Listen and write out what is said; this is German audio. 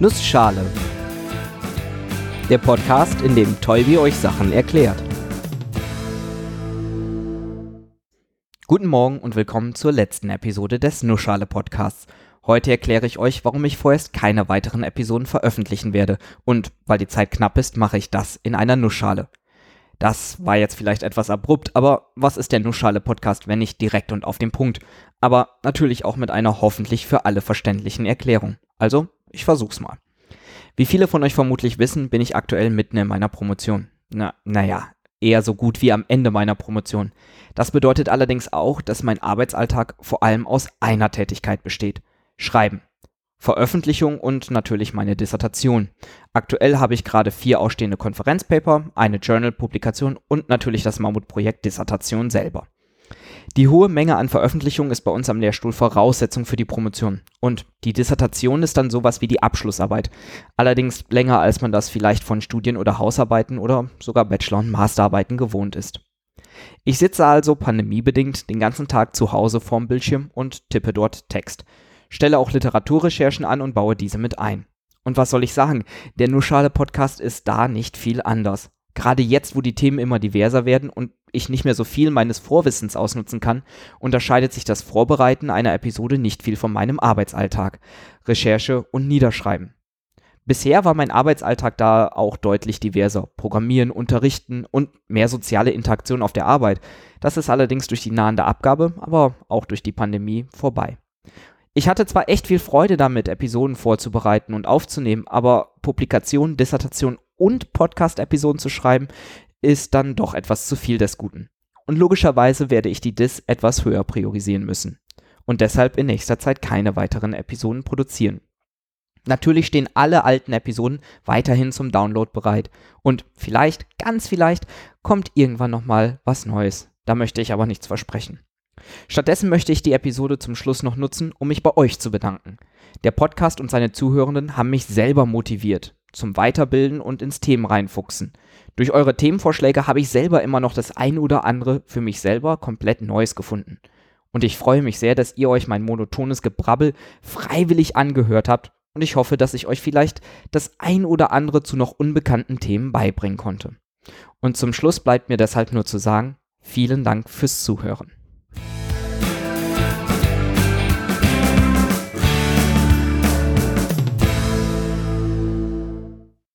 Nussschale. Der Podcast, in dem Tolbi euch Sachen erklärt. Guten Morgen und willkommen zur letzten Episode des Nussschale Podcasts. Heute erkläre ich euch, warum ich vorerst keine weiteren Episoden veröffentlichen werde und weil die Zeit knapp ist, mache ich das in einer Nussschale. Das war jetzt vielleicht etwas abrupt, aber was ist der Nussschale-Podcast, wenn nicht direkt und auf den Punkt? Aber natürlich auch mit einer hoffentlich für alle verständlichen Erklärung. Also, ich versuch's mal. Wie viele von euch vermutlich wissen, bin ich aktuell mitten in meiner Promotion. Na, naja, eher so gut wie am Ende meiner Promotion. Das bedeutet allerdings auch, dass mein Arbeitsalltag vor allem aus einer Tätigkeit besteht. Schreiben. Veröffentlichung und natürlich meine Dissertation. Aktuell habe ich gerade vier ausstehende Konferenzpaper, eine Journal-Publikation und natürlich das Mammutprojekt Dissertation selber. Die hohe Menge an Veröffentlichungen ist bei uns am Lehrstuhl Voraussetzung für die Promotion. Und die Dissertation ist dann sowas wie die Abschlussarbeit. Allerdings länger, als man das vielleicht von Studien- oder Hausarbeiten oder sogar Bachelor- und Masterarbeiten gewohnt ist. Ich sitze also pandemiebedingt den ganzen Tag zu Hause vorm Bildschirm und tippe dort Text stelle auch Literaturrecherchen an und baue diese mit ein. Und was soll ich sagen? Der Nuschale Podcast ist da nicht viel anders. Gerade jetzt, wo die Themen immer diverser werden und ich nicht mehr so viel meines Vorwissens ausnutzen kann, unterscheidet sich das Vorbereiten einer Episode nicht viel von meinem Arbeitsalltag, Recherche und Niederschreiben. Bisher war mein Arbeitsalltag da auch deutlich diverser. Programmieren, Unterrichten und mehr soziale Interaktion auf der Arbeit. Das ist allerdings durch die nahende Abgabe, aber auch durch die Pandemie vorbei. Ich hatte zwar echt viel Freude damit, Episoden vorzubereiten und aufzunehmen, aber Publikation, Dissertation und Podcast-Episoden zu schreiben, ist dann doch etwas zu viel des Guten. Und logischerweise werde ich die Dis etwas höher priorisieren müssen. Und deshalb in nächster Zeit keine weiteren Episoden produzieren. Natürlich stehen alle alten Episoden weiterhin zum Download bereit. Und vielleicht, ganz vielleicht, kommt irgendwann nochmal was Neues. Da möchte ich aber nichts versprechen. Stattdessen möchte ich die Episode zum Schluss noch nutzen, um mich bei euch zu bedanken. Der Podcast und seine Zuhörenden haben mich selber motiviert zum Weiterbilden und ins Themen reinfuchsen. Durch eure Themenvorschläge habe ich selber immer noch das ein oder andere für mich selber komplett Neues gefunden. Und ich freue mich sehr, dass ihr euch mein monotones Gebrabbel freiwillig angehört habt und ich hoffe, dass ich euch vielleicht das ein oder andere zu noch unbekannten Themen beibringen konnte. Und zum Schluss bleibt mir deshalb nur zu sagen, vielen Dank fürs Zuhören.